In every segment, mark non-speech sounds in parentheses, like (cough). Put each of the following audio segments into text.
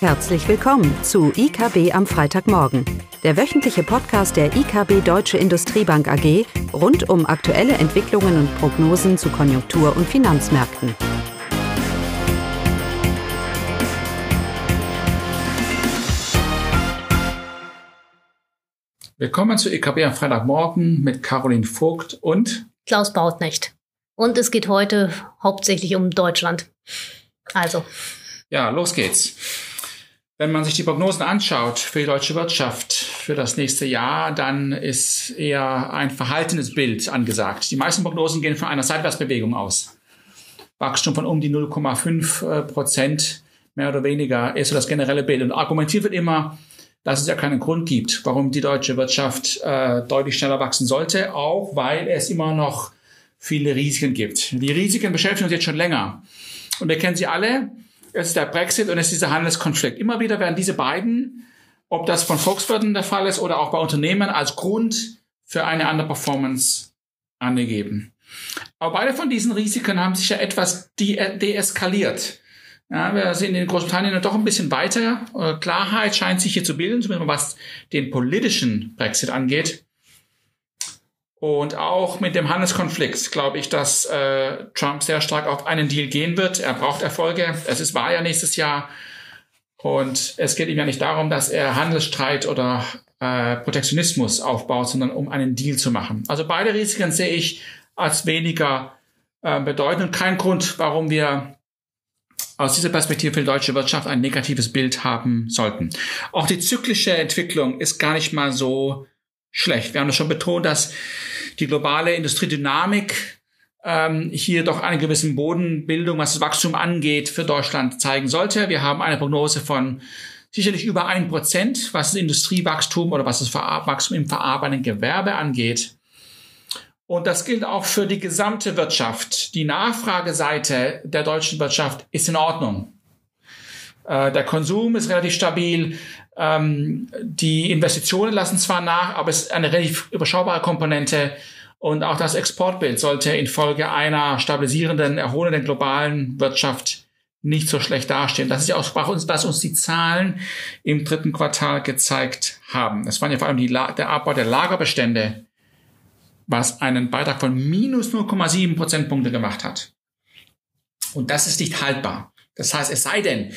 Herzlich willkommen zu IKB am Freitagmorgen, der wöchentliche Podcast der IKB Deutsche Industriebank AG rund um aktuelle Entwicklungen und Prognosen zu Konjunktur- und Finanzmärkten. Willkommen zu IKB am Freitagmorgen mit Caroline Vogt und Klaus Bautnecht. Und es geht heute hauptsächlich um Deutschland. Also. Ja, los geht's. Wenn man sich die Prognosen anschaut für die deutsche Wirtschaft für das nächste Jahr, dann ist eher ein verhaltenes Bild angesagt. Die meisten Prognosen gehen von einer Seitwärtsbewegung aus. Wachstum von um die 0,5 äh, Prozent, mehr oder weniger, ist so das generelle Bild. Und argumentiert wird immer, dass es ja keinen Grund gibt, warum die deutsche Wirtschaft äh, deutlich schneller wachsen sollte, auch weil es immer noch viele Risiken gibt. Die Risiken beschäftigen uns jetzt schon länger. Und wir kennen sie alle es ist der Brexit und es ist dieser Handelskonflikt. Immer wieder werden diese beiden, ob das von Volkswirten der Fall ist oder auch bei Unternehmen, als Grund für eine andere Performance angegeben. Aber beide von diesen Risiken haben sich ja etwas de deeskaliert. Ja, wir sind in Großbritannien doch ein bisschen weiter. Äh, Klarheit scheint sich hier zu bilden, zumindest was den politischen Brexit angeht. Und auch mit dem Handelskonflikt glaube ich, dass äh, Trump sehr stark auf einen Deal gehen wird. Er braucht Erfolge. Es ist Wahl ja nächstes Jahr. Und es geht ihm ja nicht darum, dass er Handelsstreit oder äh, Protektionismus aufbaut, sondern um einen Deal zu machen. Also beide Risiken sehe ich als weniger äh, bedeutend. Kein Grund, warum wir aus dieser Perspektive für die deutsche Wirtschaft ein negatives Bild haben sollten. Auch die zyklische Entwicklung ist gar nicht mal so schlecht. Wir haben das schon betont, dass die globale Industriedynamik ähm, hier doch eine gewisse Bodenbildung, was das Wachstum angeht, für Deutschland zeigen sollte. Wir haben eine Prognose von sicherlich über ein Prozent, was das Industriewachstum oder was das Wachstum im verarbeitenden Gewerbe angeht. Und das gilt auch für die gesamte Wirtschaft. Die Nachfrageseite der deutschen Wirtschaft ist in Ordnung. Äh, der Konsum ist relativ stabil. Ähm, die Investitionen lassen zwar nach, aber es ist eine relativ überschaubare Komponente. Und auch das Exportbild sollte infolge einer stabilisierenden, erholenden globalen Wirtschaft nicht so schlecht dastehen. Das ist ja auch was uns die Zahlen im dritten Quartal gezeigt haben. Es waren ja vor allem die, der Abbau der Lagerbestände, was einen Beitrag von minus 0,7 Prozentpunkte gemacht hat. Und das ist nicht haltbar. Das heißt, es sei denn,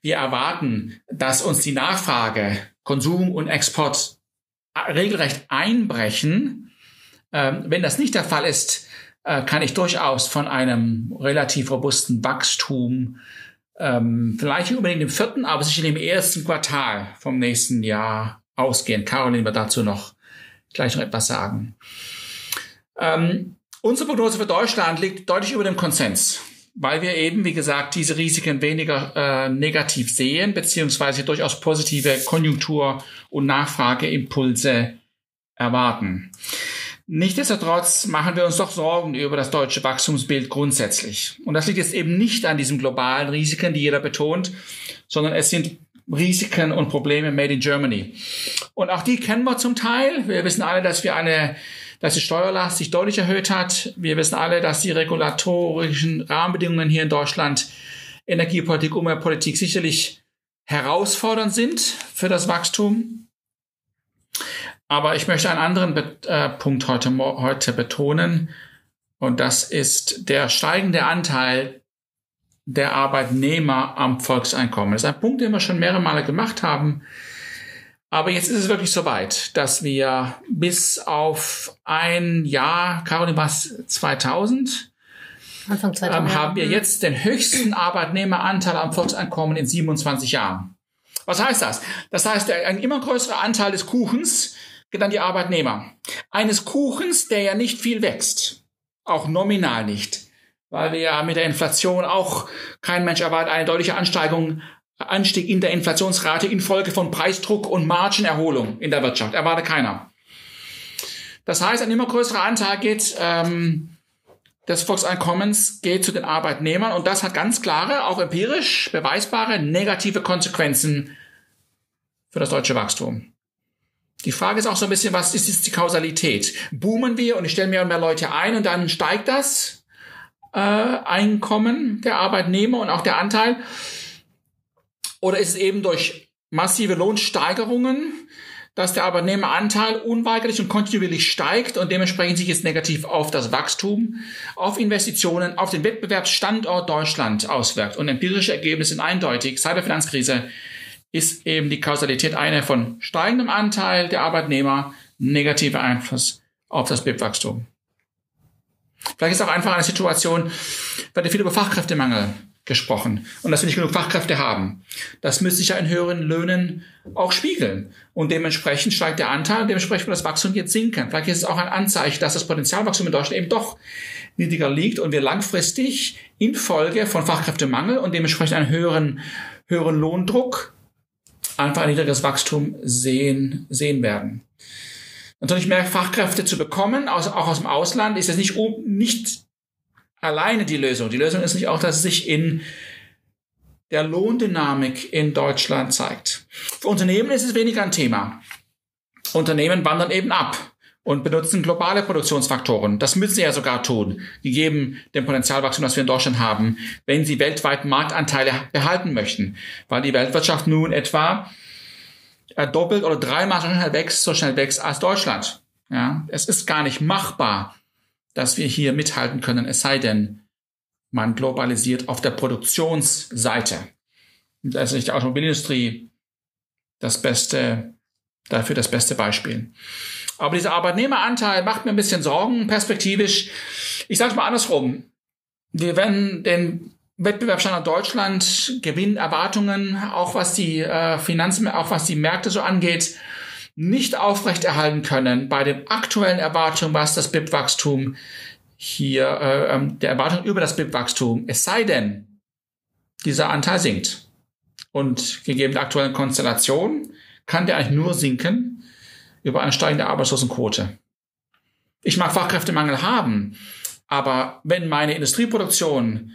wir erwarten, dass uns die Nachfrage, Konsum und Export regelrecht einbrechen. Ähm, wenn das nicht der Fall ist, äh, kann ich durchaus von einem relativ robusten Wachstum, ähm, vielleicht nicht unbedingt im vierten, aber sicher im ersten Quartal vom nächsten Jahr ausgehen. Caroline wird dazu noch gleich noch etwas sagen. Ähm, unsere Prognose für Deutschland liegt deutlich über dem Konsens weil wir eben, wie gesagt, diese Risiken weniger äh, negativ sehen, beziehungsweise durchaus positive Konjunktur- und Nachfrageimpulse erwarten. Nichtsdestotrotz machen wir uns doch Sorgen über das deutsche Wachstumsbild grundsätzlich. Und das liegt jetzt eben nicht an diesen globalen Risiken, die jeder betont, sondern es sind Risiken und Probleme made in Germany. Und auch die kennen wir zum Teil. Wir wissen alle, dass wir eine dass die Steuerlast sich deutlich erhöht hat. Wir wissen alle, dass die regulatorischen Rahmenbedingungen hier in Deutschland, Energiepolitik, Umweltpolitik sicherlich herausfordernd sind für das Wachstum. Aber ich möchte einen anderen Be äh, Punkt heute, heute betonen. Und das ist der steigende Anteil der Arbeitnehmer am Volkseinkommen. Das ist ein Punkt, den wir schon mehrere Male gemacht haben. Aber jetzt ist es wirklich soweit, dass wir bis auf ein Jahr, Caroline war 2000, Anfang 2000 ähm, haben wir jetzt den höchsten Arbeitnehmeranteil am Volkseinkommen in 27 Jahren. Was heißt das? Das heißt, ein immer größerer Anteil des Kuchens geht an die Arbeitnehmer. Eines Kuchens, der ja nicht viel wächst. Auch nominal nicht. Weil wir ja mit der Inflation auch kein Mensch erwartet eine deutliche Ansteigung Anstieg in der Inflationsrate infolge von Preisdruck und Margenerholung in der Wirtschaft. Erwarte keiner. Das heißt, ein immer größerer Anteil geht ähm, des Volkseinkommens geht zu den Arbeitnehmern und das hat ganz klare, auch empirisch beweisbare negative Konsequenzen für das deutsche Wachstum. Die Frage ist auch so ein bisschen, was ist jetzt die Kausalität? Boomen wir und ich stelle mehr und mehr Leute ein und dann steigt das äh, Einkommen der Arbeitnehmer und auch der Anteil? Oder ist es eben durch massive Lohnsteigerungen, dass der Arbeitnehmeranteil unweigerlich und kontinuierlich steigt und dementsprechend sich jetzt negativ auf das Wachstum, auf Investitionen, auf den Wettbewerbsstandort Deutschland auswirkt. Und empirische Ergebnisse sind eindeutig. Seit der Finanzkrise ist eben die Kausalität eine von steigendem Anteil der Arbeitnehmer, negativer Einfluss auf das BIP-Wachstum. Vielleicht ist auch einfach eine Situation, weil viel über Fachkräftemangel gesprochen und dass wir nicht genug Fachkräfte haben. Das müsste sich ja in höheren Löhnen auch spiegeln. Und dementsprechend steigt der Anteil, dementsprechend wird das Wachstum jetzt sinken. Vielleicht ist es auch ein Anzeichen, dass das Potenzialwachstum in Deutschland eben doch niedriger liegt und wir langfristig infolge von Fachkräftemangel und dementsprechend einen höheren, höheren Lohndruck einfach ein niedrigeres Wachstum sehen, sehen werden. Natürlich mehr Fachkräfte zu bekommen, auch aus dem Ausland, ist jetzt nicht, nicht alleine die Lösung. Die Lösung ist nicht auch, dass es sich in der Lohndynamik in Deutschland zeigt. Für Unternehmen ist es weniger ein Thema. Unternehmen wandern eben ab und benutzen globale Produktionsfaktoren. Das müssen sie ja sogar tun, gegeben dem Potenzialwachstum, das wir in Deutschland haben, wenn sie weltweit Marktanteile behalten möchten, weil die Weltwirtschaft nun etwa doppelt oder dreimal so schnell wächst, so schnell wächst als Deutschland. Ja, es ist gar nicht machbar, dass wir hier mithalten können, es sei denn, man globalisiert auf der Produktionsseite. Da ist nicht die Automobilindustrie das beste, dafür das beste Beispiel. Aber dieser Arbeitnehmeranteil macht mir ein bisschen Sorgen, perspektivisch. Ich sage es mal andersrum. Wir werden den Wettbewerbsstandard Deutschland, Gewinnerwartungen, auch was die äh, Finanzen, auch was die Märkte so angeht, nicht aufrechterhalten können bei den aktuellen Erwartungen, was das BIP-Wachstum hier, äh, ähm, der Erwartung über das BIP-Wachstum, es sei denn, dieser Anteil sinkt. Und gegeben der aktuellen Konstellation kann der eigentlich nur sinken über eine steigende Arbeitslosenquote. Ich mag Fachkräftemangel haben, aber wenn meine Industrieproduktion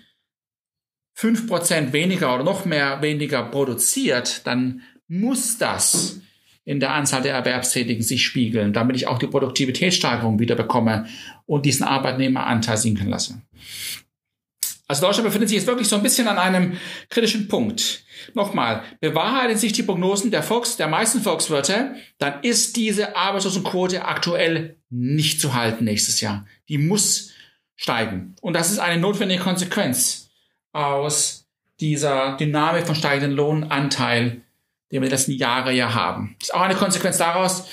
fünf Prozent weniger oder noch mehr weniger produziert, dann muss das in der Anzahl der Erwerbstätigen sich spiegeln, damit ich auch die Produktivitätssteigerung wieder bekomme und diesen Arbeitnehmeranteil sinken lasse. Also Deutschland befindet sich jetzt wirklich so ein bisschen an einem kritischen Punkt. Nochmal, bewahrheiten sich die Prognosen der Volks, der meisten Volkswirte, dann ist diese Arbeitslosenquote aktuell nicht zu halten nächstes Jahr. Die muss steigen. Und das ist eine notwendige Konsequenz aus dieser Dynamik von steigenden Lohnanteil den wir die letzten Jahre ja haben. Das ist auch eine Konsequenz daraus,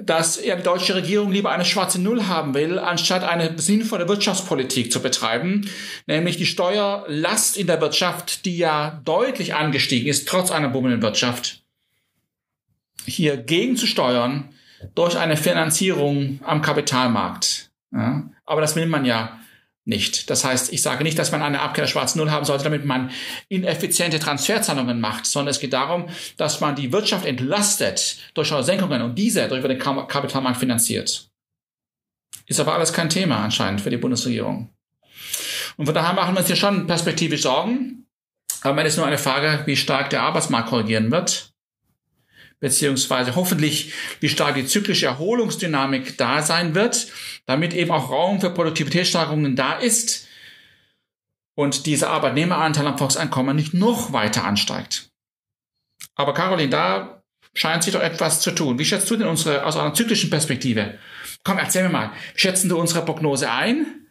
dass ja die deutsche Regierung lieber eine schwarze Null haben will, anstatt eine sinnvolle Wirtschaftspolitik zu betreiben, nämlich die Steuerlast in der Wirtschaft, die ja deutlich angestiegen ist, trotz einer bummenden Wirtschaft, hier gegenzusteuern durch eine Finanzierung am Kapitalmarkt. Ja, aber das will man ja nicht. Das heißt, ich sage nicht, dass man eine Abkehr der schwarzen Null haben sollte, damit man ineffiziente Transferzahlungen macht, sondern es geht darum, dass man die Wirtschaft entlastet durch Senkungen und diese durch den Kapitalmarkt finanziert. Ist aber alles kein Thema anscheinend für die Bundesregierung. Und von daher machen wir uns hier schon perspektivisch Sorgen. Aber man ist nur eine Frage, wie stark der Arbeitsmarkt korrigieren wird beziehungsweise hoffentlich, wie stark die zyklische Erholungsdynamik da sein wird, damit eben auch Raum für Produktivitätssteigerungen da ist und dieser Arbeitnehmeranteil am Volkseinkommen nicht noch weiter ansteigt. Aber Caroline, da scheint sich doch etwas zu tun. Wie schätzt du denn unsere, aus einer zyklischen Perspektive? Komm, erzähl mir mal, schätzen du unsere Prognose ein?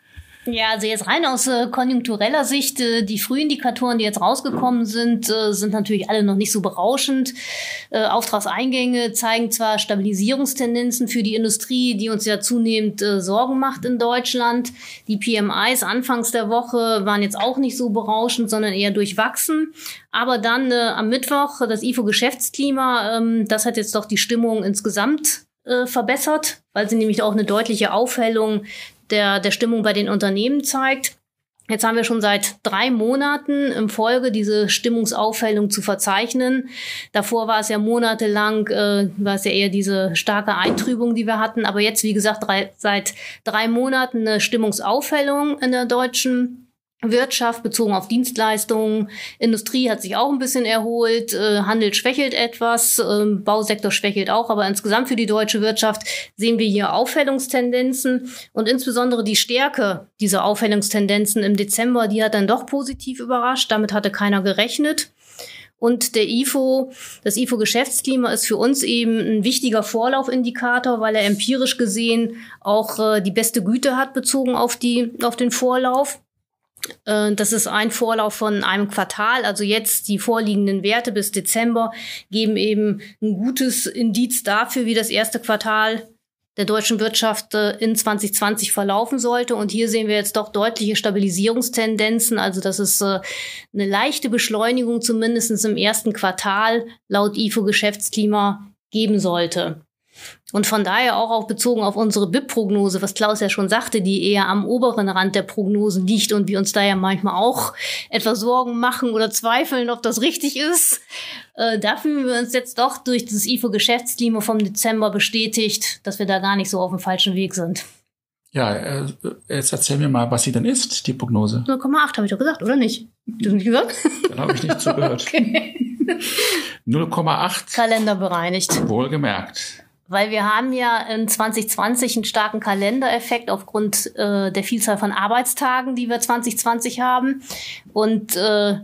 Ja, also jetzt rein aus äh, konjunktureller Sicht, äh, die Frühindikatoren, die jetzt rausgekommen sind, äh, sind natürlich alle noch nicht so berauschend. Äh, Auftragseingänge zeigen zwar Stabilisierungstendenzen für die Industrie, die uns ja zunehmend äh, Sorgen macht in Deutschland. Die PMIs anfangs der Woche waren jetzt auch nicht so berauschend, sondern eher durchwachsen. Aber dann äh, am Mittwoch das IFO-Geschäftsklima, ähm, das hat jetzt doch die Stimmung insgesamt verbessert, weil sie nämlich auch eine deutliche Aufhellung der, der Stimmung bei den Unternehmen zeigt. Jetzt haben wir schon seit drei Monaten im Folge diese Stimmungsaufhellung zu verzeichnen. Davor war es ja monatelang, äh, war es ja eher diese starke Eintrübung, die wir hatten. Aber jetzt, wie gesagt, drei, seit drei Monaten eine Stimmungsaufhellung in der deutschen Wirtschaft bezogen auf Dienstleistungen. Industrie hat sich auch ein bisschen erholt, äh, Handel schwächelt etwas, äh, Bausektor schwächelt auch, aber insgesamt für die deutsche Wirtschaft sehen wir hier Aufhellungstendenzen und insbesondere die Stärke dieser Aufhellungstendenzen im Dezember, die hat dann doch positiv überrascht. Damit hatte keiner gerechnet. Und der IFO, das IFO-Geschäftsklima ist für uns eben ein wichtiger Vorlaufindikator, weil er empirisch gesehen auch äh, die beste Güte hat bezogen auf die, auf den Vorlauf. Äh, das ist ein Vorlauf von einem Quartal. Also jetzt die vorliegenden Werte bis Dezember geben eben ein gutes Indiz dafür, wie das erste Quartal der deutschen Wirtschaft äh, in 2020 verlaufen sollte. Und hier sehen wir jetzt doch deutliche Stabilisierungstendenzen. Also das ist äh, eine leichte Beschleunigung zumindest im ersten Quartal laut IFO Geschäftsklima geben sollte. Und von daher auch, auch bezogen auf unsere BIP-Prognose, was Klaus ja schon sagte, die eher am oberen Rand der Prognosen liegt und wir uns da ja manchmal auch etwas Sorgen machen oder zweifeln, ob das richtig ist. Äh, da fühlen wir uns jetzt doch durch das IFO-Geschäftsklima vom Dezember bestätigt, dass wir da gar nicht so auf dem falschen Weg sind. Ja, äh, jetzt erzähl mir mal, was sie denn ist, die Prognose. 0,8 habe ich doch gesagt, oder nicht? Du hast nicht gehört? (laughs) Dann habe ich nicht zugehört. Okay. 0,8. Kalender bereinigt. Wohlgemerkt. Weil wir haben ja in 2020 einen starken Kalendereffekt aufgrund äh, der Vielzahl von Arbeitstagen, die wir 2020 haben. Und äh,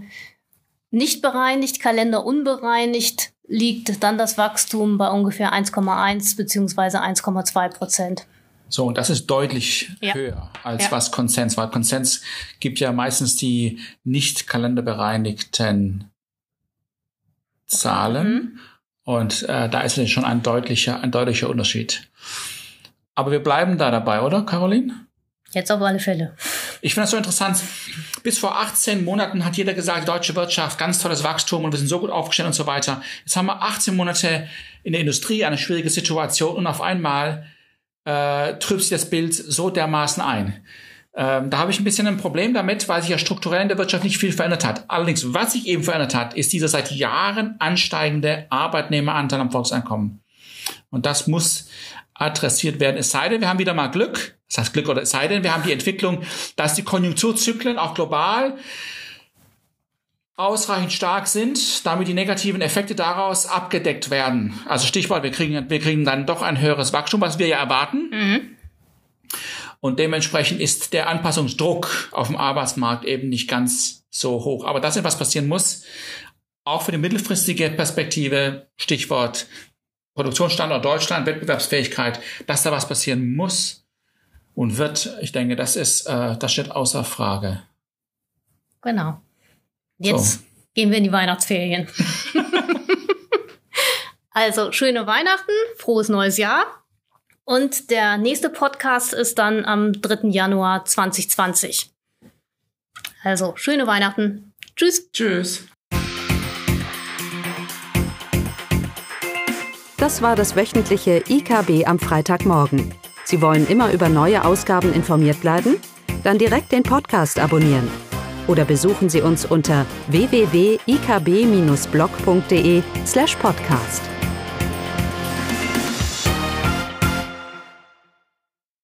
nicht bereinigt, Kalender unbereinigt, liegt dann das Wachstum bei ungefähr 1,1 beziehungsweise 1,2 Prozent. So, und das ist deutlich ja. höher als ja. was Konsens war. Konsens gibt ja meistens die nicht kalenderbereinigten Zahlen. Mhm. Und äh, da ist schon ein deutlicher, ein deutlicher Unterschied. Aber wir bleiben da dabei, oder, Caroline? Jetzt auf alle Fälle. Ich finde das so interessant. Bis vor 18 Monaten hat jeder gesagt, deutsche Wirtschaft, ganz tolles Wachstum und wir sind so gut aufgestellt und so weiter. Jetzt haben wir 18 Monate in der Industrie eine schwierige Situation und auf einmal äh, trübt sich das Bild so dermaßen ein. Ähm, da habe ich ein bisschen ein Problem damit, weil sich ja strukturell in der Wirtschaft nicht viel verändert hat. Allerdings, was sich eben verändert hat, ist dieser seit Jahren ansteigende Arbeitnehmeranteil am Volkseinkommen. Und das muss adressiert werden. Es sei denn, wir haben wieder mal Glück. Das heißt Glück oder es sei denn, wir haben die Entwicklung, dass die Konjunkturzyklen auch global ausreichend stark sind, damit die negativen Effekte daraus abgedeckt werden. Also Stichwort, wir kriegen, wir kriegen dann doch ein höheres Wachstum, was wir ja erwarten. Mhm. Und dementsprechend ist der Anpassungsdruck auf dem Arbeitsmarkt eben nicht ganz so hoch. Aber das ist, was passieren muss, auch für die mittelfristige Perspektive, Stichwort Produktionsstandort Deutschland, Wettbewerbsfähigkeit, dass da was passieren muss und wird. Ich denke, das ist, äh, das steht außer Frage. Genau. Jetzt so. gehen wir in die Weihnachtsferien. (laughs) also schöne Weihnachten, frohes neues Jahr und der nächste Podcast ist dann am 3. Januar 2020. Also, schöne Weihnachten. Tschüss. Tschüss. Das war das wöchentliche IKB am Freitagmorgen. Sie wollen immer über neue Ausgaben informiert bleiben? Dann direkt den Podcast abonnieren. Oder besuchen Sie uns unter www.ikb-blog.de slash podcast.